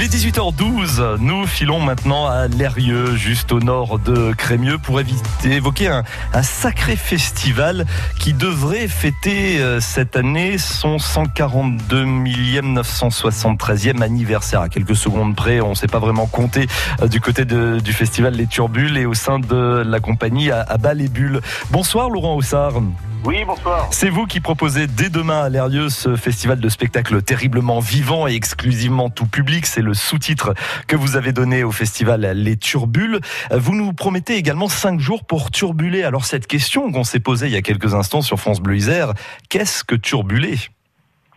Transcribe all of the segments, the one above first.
Il est 18h12. Nous filons maintenant à Lérieux, juste au nord de Crémieux, pour évoquer un, sacré festival qui devrait fêter euh, cette année son 142 millième 973e anniversaire. À quelques secondes près, on ne sait pas vraiment compter euh, du côté du festival Les Turbules et au sein de la compagnie à, à les Bulles. Bonsoir Laurent Houssard. Oui, bonsoir. C'est vous qui proposez dès demain à Lérieux ce festival de spectacles terriblement vivant et exclusivement tout public. C'est le sous-titre que vous avez donné au festival Les Turbules. Vous nous promettez également cinq jours pour turbuler. Alors cette question qu'on s'est posée il y a quelques instants sur France Bleu Isère, qu'est-ce que turbuler?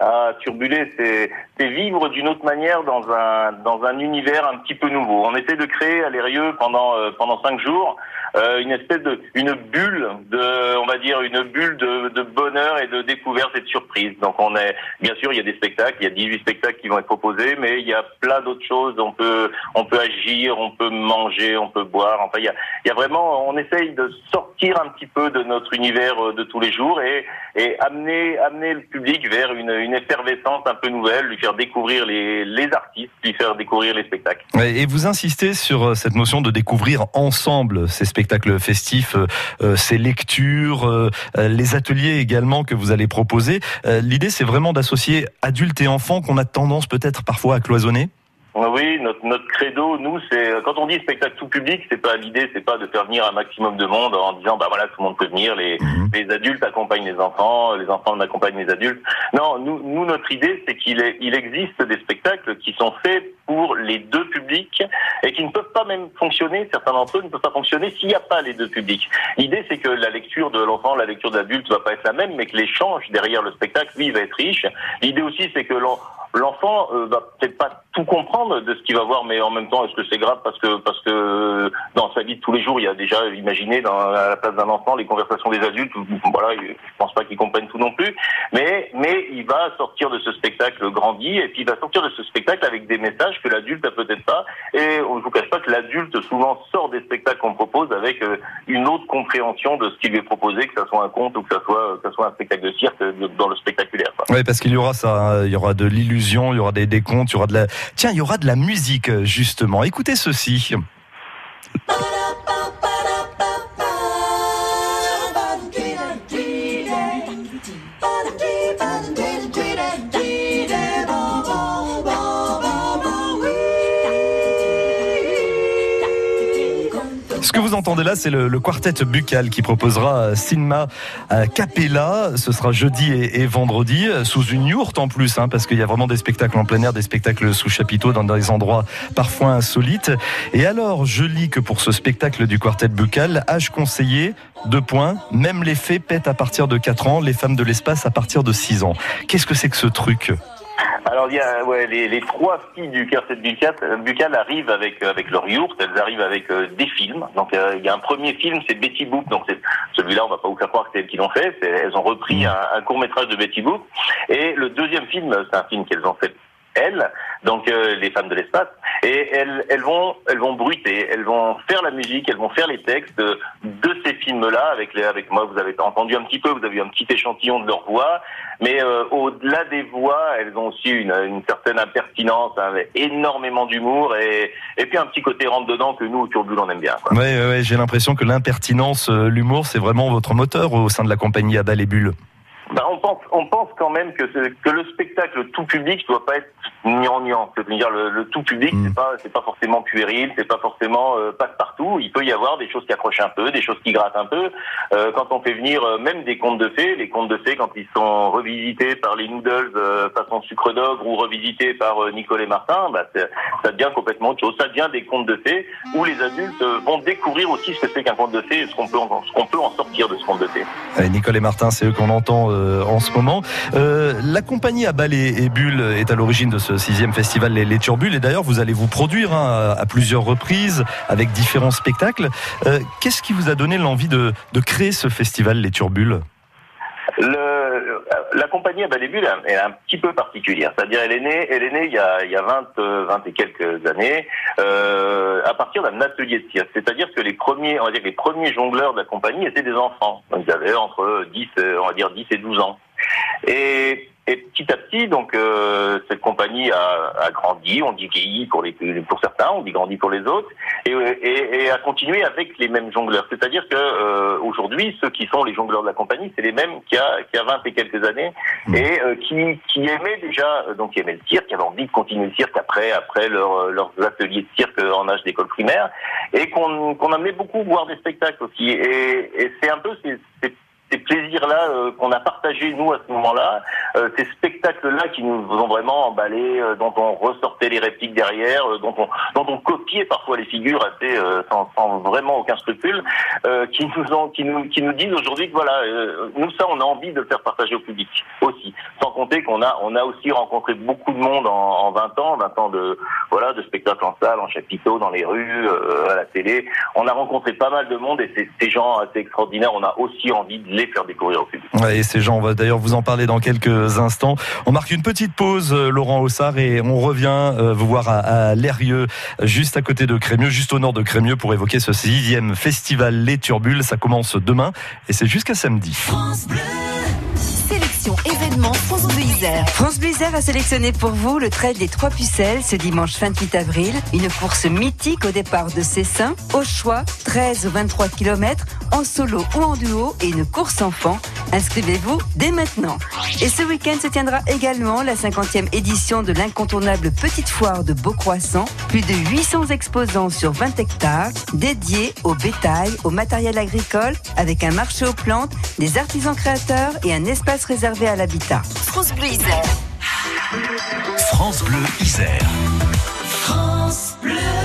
Ah, turbuler, c'est vivre d'une autre manière dans un dans un univers un petit peu nouveau. On essaie de créer à Lérieux pendant euh, pendant cinq jours euh, une espèce de une bulle de on va dire une bulle de, bonheur et de découverte et de surprise. Donc on est bien sûr il y a des spectacles, il y a 18 spectacles qui vont être proposés, mais il y a plein d'autres choses. On peut on peut agir, on peut manger, on peut boire. Enfin il y a il y a vraiment on essaye de sortir un petit peu de notre univers euh, de tous les jours et et amener amener le public vers une une effervescence un peu nouvelle, lui faire découvrir les les artistes, lui faire découvrir les spectacles. Et vous insistez sur euh, cette notion de découvrir ensemble ces spectacles spectacles festifs, euh, euh, ces lectures, euh, les ateliers également que vous allez proposer. L'idée, c'est vraiment d'associer adultes et enfants qu'on a tendance peut-être parfois à cloisonner oui, notre, notre credo, nous, c'est quand on dit spectacle tout public, c'est pas l'idée, c'est pas de faire venir un maximum de monde en disant bah voilà tout le monde peut venir, les, mhm. les adultes accompagnent les enfants, les enfants accompagnent les adultes. Non, nous, nous notre idée, c'est qu'il il existe des spectacles qui sont faits pour les deux publics et qui ne peuvent pas même fonctionner. Certains d'entre eux ne peuvent pas fonctionner s'il n'y a pas les deux publics. L'idée, c'est que la lecture de l'enfant, la lecture de l'adulte va pas être la même, mais que l'échange derrière le spectacle, lui, va être riche. L'idée aussi, c'est que l'enfant euh, va peut-être pas tout comprendre de ce qu'il va voir, mais en même temps, est-ce que c'est grave parce que parce que dans sa vie de tous les jours, il y a déjà imaginé dans à la place d'un enfant les conversations des adultes. Voilà, je pense pas qu'il comprenne tout non plus, mais mais il va sortir de ce spectacle grandi et puis il va sortir de ce spectacle avec des messages que l'adulte a peut-être pas. Et on ne vous cache pas que l'adulte souvent sort des spectacles qu'on propose avec euh, une autre compréhension de ce qu'il lui est proposé, que ce soit un conte ou que ce soit que ça soit un spectacle de cirque dans le spectaculaire. Oui, parce qu'il y aura ça, hein. il y aura de l'illusion, il y aura des, des contes, il y aura de la Tiens, il y aura de la musique, justement. Écoutez ceci. Que vous entendez là, c'est le, quartet buccal qui proposera Cinema Capella. Ce sera jeudi et, vendredi, sous une yourte en plus, hein, parce qu'il y a vraiment des spectacles en plein air, des spectacles sous chapiteau dans des endroits parfois insolites. Et alors, je lis que pour ce spectacle du quartet buccal, âge conseillé, deux points, même les faits pètent à partir de 4 ans, les femmes de l'espace à partir de 6 ans. Qu'est-ce que c'est que ce truc? Alors il y a ouais, les, trois filles du quartet buccal, buccal arrivent avec euh, avec leur yourte, elles arrivent avec euh, des films. Donc euh, il y a un premier film, c'est Betty Boop. Donc celui-là, on va pas vous faire croire que c'est elles qui l'ont fait. Elles ont repris un, un court métrage de Betty Boop. Et le deuxième film, c'est un film qu'elles ont fait elles, donc les femmes de l'espace, et elles, elles vont, elles vont bruiter, elles vont faire la musique, elles vont faire les textes de, ces films-là. Avec les, avec moi, vous avez entendu un petit peu, vous avez eu un petit échantillon de leur voix, mais euh, au-delà des voix, elles ont aussi une, une certaine impertinence, avec énormément d'humour et, et puis un petit côté rentre dedans que nous au Turbule on aime bien. Oui, j'ai l'impression que l'impertinence, euh, l'humour, c'est vraiment votre moteur au sein de la compagnie Abel et Bulle. Ben, on pense, on pense quand même que, que le spectacle tout public ne doit pas être gnangnan. C'est-à-dire le, le, tout public, mm. c'est pas, c'est pas forcément puéril, c'est pas forcément euh, passe-partout. Il peut y avoir des choses qui accrochent un peu, des choses qui grattent un peu. Euh, quand on fait venir euh, même des contes de fées, les contes de fées quand ils sont revisités par les Noodles façon sucre d'ogre ou revisités par Nicolas Martin, bah, ça devient complètement autre chose. Ça devient des contes de fées où les adultes vont découvrir aussi ce que c'est qu'un conte de fées et ce qu'on peut, en, ce qu'on peut en sortir de ce conte de fées. Nicolas Martin, c'est eux qu'on entend en ce moment. la compagnie à et Bulle est à l'origine de ce sixième festival Les, les Turbules. Et d'ailleurs, vous allez vous produire hein, à plusieurs reprises avec différents spectacles. Euh, qu'est-ce qui vous a donné l'envie de, créer ce festival Les Turbules? Compagnie à Balébule est un petit peu particulière. C'est-à-dire, elle est née, elle est née il y a, il y a 20, 20 et quelques années, euh, à partir d'un atelier de cirque. C'est-à-dire que les premiers, on va dire les premiers jongleurs de la compagnie étaient des enfants. Ils avaient entre 10, on va dire 10 et 12 ans. Et petit à petit, donc euh, cette compagnie a, a, grandi, on dit vieilli pour les pour certains, on dit grandi pour les autres, et, et, et a continué avec les mêmes jongleurs. C'est-à-dire que euh, aujourd'hui, ceux qui sont les jongleurs de la compagnie, c'est les mêmes qu'il y a qu'il y a 20 et quelques années, mmh. et euh, qui qui aimaient déjà, donc qui aimaient le cirque, qui avaient envie de continuer le cirque après après leur, leurs ateliers de cirque en âge d'école primaire, et qu'on qu'on amenait beaucoup voir des spectacles aussi. Et, et c'est un peu ces, ces ces plaisirs-là euh, qu'on a partagés nous à ce moment-là, euh, ces spectacles-là qui nous ont vraiment emballés, euh, dont on ressortait les répliques derrière, dont on copiait parfois les figures assez sans, vraiment aucun scrupule, qui nous disent aujourd'hui que voilà, nous ça on a envie de le faire partager au public aussi. Sans compter qu'on a aussi rencontré beaucoup de monde en, en 20 ans, 20 ans de spectacles en salle, en chapiteaux, dans les rues, à la télé. On a rencontré pas mal de monde et ces gens assez extraordinaires. On a aussi envie de les faire découvrir au public. et ces gens, on va d'ailleurs vous en parler dans quelques instants. On marque une petite pause, euh, Laurent Ossard, et on revient euh, vous voir à, à Lérieux, juste à côté de Crémieux, juste au nord de Crémieux, pour évoquer ce sixième festival Les Turbules. Ça commence demain et c'est jusqu'à samedi. France Bleu. Sélection événement France Bleu Isère. France Bleu Isère a sélectionné pour vous le trail des Trois Pucelles ce dimanche 28 avril. Une course mythique au départ de Cessin. Au choix, 13 ou 23 km en solo ou en duo et une course enfant. Inscrivez-vous dès maintenant. Et ce week-end se tiendra également la 50e édition de l'incontournable Petite Foire de Beaucroissant. Plus de 800 exposants sur 20 hectares dédiés au bétail, au matériel agricole, avec un marché aux plantes, des artisans créateurs et un espace réservé à l'habitat. France Bleu Isère. France Bleu Isère. France Bleu.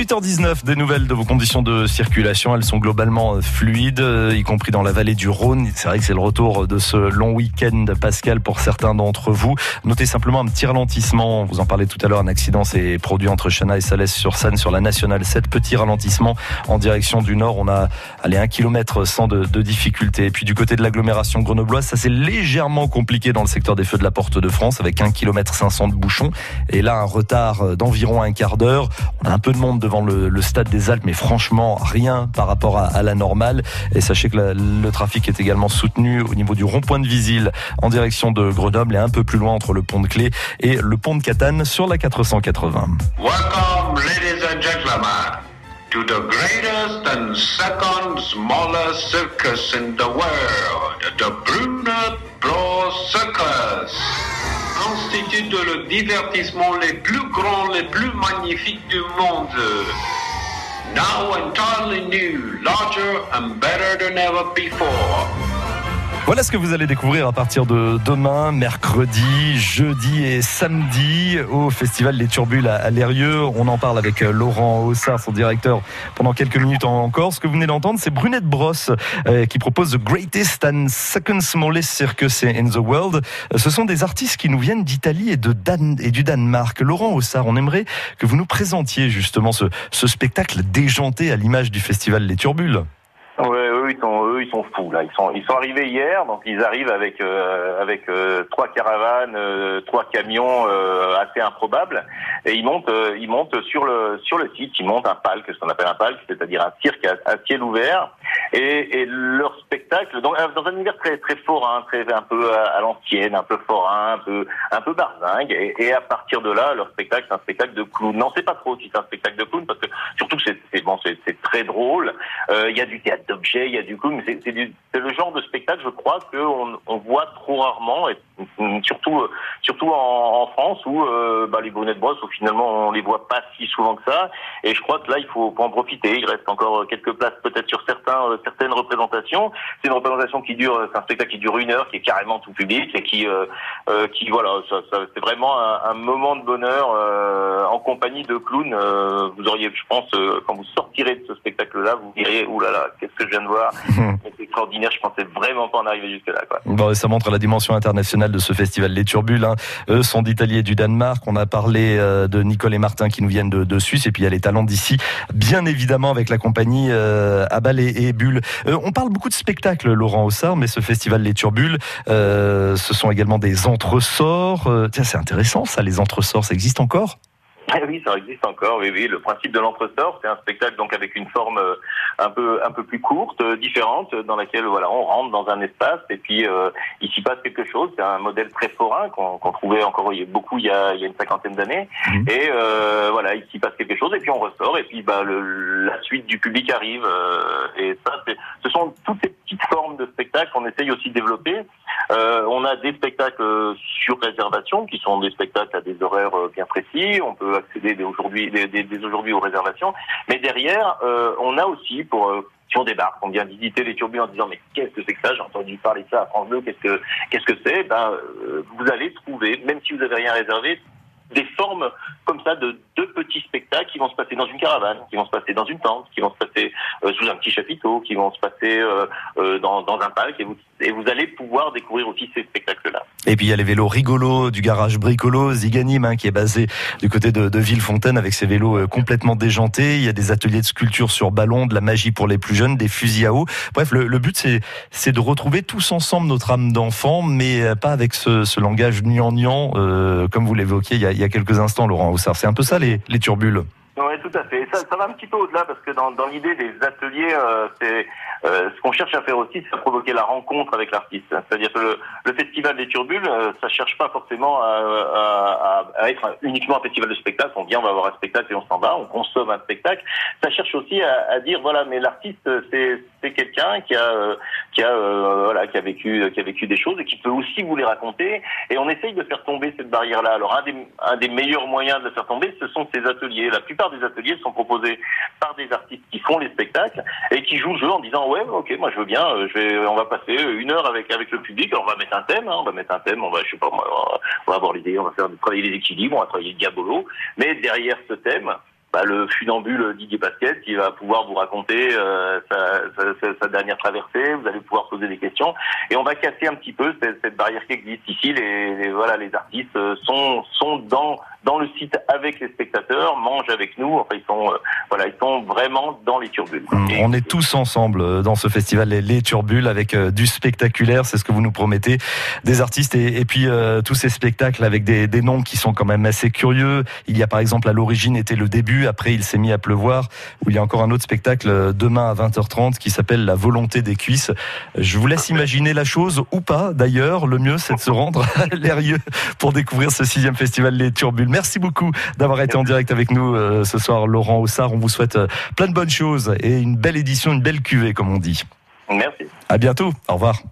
18h19, des nouvelles de vos conditions de circulation. Elles sont globalement fluides, y compris dans la vallée du Rhône. C'est vrai que c'est le retour de ce long week-end Pascal pour certains d'entre vous. Notez simplement un petit ralentissement. Vous en parlez tout à l'heure. Un accident s'est produit entre Chana et Salès sur la nationale 7. Petit ralentissement en direction du nord. On a allé un kilomètre sans de, de difficulté. Et puis du côté de l'agglomération grenobloise, ça s'est légèrement compliqué dans le secteur des feux de la Porte de France avec un kilomètre 500 de bouchons. Et là, un retard d'environ un quart d'heure. On a un peu de monde devant le, le, stade des Alpes, mais franchement rien par rapport à, la normale. Et sachez que le trafic est également soutenu au niveau du rond-point de Visil en direction de Grenoble et un peu plus loin entre le pont de Clé et le pont de Catane sur la 480. Welcome, ladies and gentlemen, to the greatest and second smallest circus in the world, the Brunner Bros Circus. Institut de le divertissement les plus grands, les plus magnifiques du monde. Now entirely new, larger and better than ever before. Voilà ce que vous allez découvrir à partir de demain, mercredi, jeudi et samedi au Festival Les Turbules à Lérieux. On en parle avec Laurent Ossard, son directeur, pendant quelques minutes encore. Ce que vous venez d'entendre, c'est Brunette Brosse euh, qui propose The Greatest and Second Smallest Circus in the World. Ce sont des artistes qui nous viennent d'Italie et, du Danemark. Laurent Ossard, on aimerait que vous nous présentiez justement ce spectacle déjanté à l'image du Festival Les Turbules. Ouais, eux ils sont eux ils sont fous là. Ils sont ils sont arrivés hier, donc ils arrivent avec euh, avec euh, trois caravanes, euh, trois camions assez improbables et ils montent ils montent sur le sur le site, ils montent un palc, ce qu'on appelle un palc, c'est-à-dire un cirque à, à ciel ouvert et, leur spectacle donc dans un univers très très forain, très un peu à, l'ancienne, un peu forain, un peu un peu barzingue et, et, à partir de là leur spectacle c'est un spectacle de clown. Non, c'est pas trop si c'est un spectacle de clown parce que surtout que c'est bon c'est très drôle. Il y a du théâtre d'objets, il y a du coup, mais c'est le genre de spectacle, je crois, qu'on on voit trop rarement, et surtout surtout en, en France où euh, bah, les bonnets de brosse, où finalement on les voit pas si souvent que ça. Et je crois que là, il faut, faut en profiter. Il reste encore quelques places peut-être sur certains euh, certaines représentations. C'est une représentation qui dure, c'est un spectacle qui dure une heure, qui est carrément tout public et qui euh, euh qui voilà, ça, ça, c'est vraiment un, un, moment de bonheur euh, en compagnie de clowns. vous auriez, je pense, quand vous sortirez de ce spectacle-là, vous direz, oulala, qu'est-ce que je viens de voir? C'est extraordinaire. Je pensais vraiment pas en arriver jusque là. Quoi. Bon, ça montre la dimension internationale de ce festival. Les Turbules, hein, eux sont d'Italie et du Danemark. On a parlé euh, de Nicole et Martin qui nous viennent de, de Suisse, et puis il y a les talents d'ici, bien évidemment avec la compagnie euh, Abal et, Bulle. Euh, on parle beaucoup de spectacles, Laurent Ossard, mais ce festival Les Turbules, euh, ce sont également des entresorts. Euh, tiens, c'est intéressant ça, les entresorts, ça existe encore? Eh oui, ça existe encore. Oui, oui. Le principe de l'entresort, c'est un spectacle donc avec une forme euh, un peu un peu plus courte, euh, différente, dans laquelle voilà, on rentre dans un espace et puis euh, il s'y passe quelque chose. C'est un modèle très forain qu'on qu'on trouvait encore beaucoup il y a, il y a une cinquantaine d'années. Mhm. Et euh, voilà, il s'y passe quelque chose et puis on ressort et puis bah le, la suite du public arrive. euh, et ça, c'est- ce sont toutes ces petites formes de spectacles qu'on essaye aussi de développer. Euh, on a des spectacles euh, sur réservation, qui sont des spectacles à des horaires euh, bien précis. On peut accéder dès aujourd'hui, dès, aujourd'hui aux réservations. Mais derrière, euh, on a aussi pour euh, si on débarque, on vient visiter les turbules en disant mais qu'est-ce que c'est que ça? J'ai entendu parler ça à France 2. Qu'est-ce que qu'est-ce que c'est? Ben vous allez trouver, même si vous avez rien réservé, des formes comme ça de deux petits spectacles qui vont se passer dans une caravane, qui vont se passer dans une tente, qui vont se passer euh, sous un petit chapiteau, qui vont se passer euh, euh, dans, dans un parc et vous, et vous allez pouvoir découvrir aussi ces spectacles-là. Et puis il y a les vélos rigolos du garage Bricolo, Ziganim, hein, qui est basé du côté de, de Villefontaine avec ses vélos euh, complètement déjantés. Il y a des ateliers de sculpture sur ballon, de la magie pour les plus jeunes, des fusils à eau. Bref, le, le but c'est de retrouver tous ensemble notre âme d'enfant, mais euh, pas avec ce, ce langage gnangnan, euh, comme vous l'évoquiez il il y a quelques instants, Laurent Haussard. C'est un peu ça les, les turbules. Oui, tout à fait. Ça, ça va un petit peu au-delà parce que dans, l'idée des ateliers, euh, c'est euh, ce qu'on cherche à faire aussi, c'est à provoquer la rencontre avec l'artiste. C'est-à-dire que le, festival des turbules, euh, ça cherche pas forcément à, être uniquement un festival de spectacle. On vient, on va voir un spectacle et on s'en va, on consomme un spectacle. Ça cherche aussi à, dire voilà, mais l'artiste, c'est c'est quelqu'un qui a euh, qui a voilà qui a vécu qui a vécu des choses et qui peut aussi vous les raconter. Et on essaye de faire tomber cette barrière-là. Alors un des un des meilleurs moyens de la faire tomber, ce sont ces ateliers. La plupart des ateliers sont proposés par des artistes qui font les spectacles et qui jouent le jeu en disant ouais ok moi je veux bien euh, on va passer une heure avec avec le public on va mettre un thème hein, on va mettre un thème on va je sais pas on avoir l'idée on va faire travailler les équilibres on va travailler le diabolo mais derrière ce thème bah, le funambule Didier Basquet qui va pouvoir vous raconter euh, sa, dernière traversée, vous allez pouvoir poser des questions et on va casser un petit peu cette, barrière qui existe ici. Les, les- voilà, les artistes euh, sont sont dans dans le site avec les spectateurs, mangent avec nous. Enfin, ils sont euh, voilà, ils sont vraiment dans les turbules. Et- On est tous ensemble euh, dans ce festival Les, les Turbules avec euh, du spectaculaire, c'est ce que vous nous promettez, des artistes et, et puis euh, tous ces spectacles avec des, des noms qui sont quand même assez curieux. Il y a par exemple à l'origine était le début, après il s'est mis à pleuvoir, où il y a encore un autre spectacle demain à 20h30 qui s'appelle La volonté des cuisses. Je vous laisse imaginer la chose ou pas d'ailleurs, le mieux c'est de se rendre à l'Erieux pour découvrir ce sixième festival Les Turbules. Merci beaucoup d'avoir été en direct avec nous euh, ce soir Laurent Haussard, on vous souhaite euh, plein de bonnes choses et une belle édition, une belle cuvée comme on dit. Merci. À bientôt. Au revoir.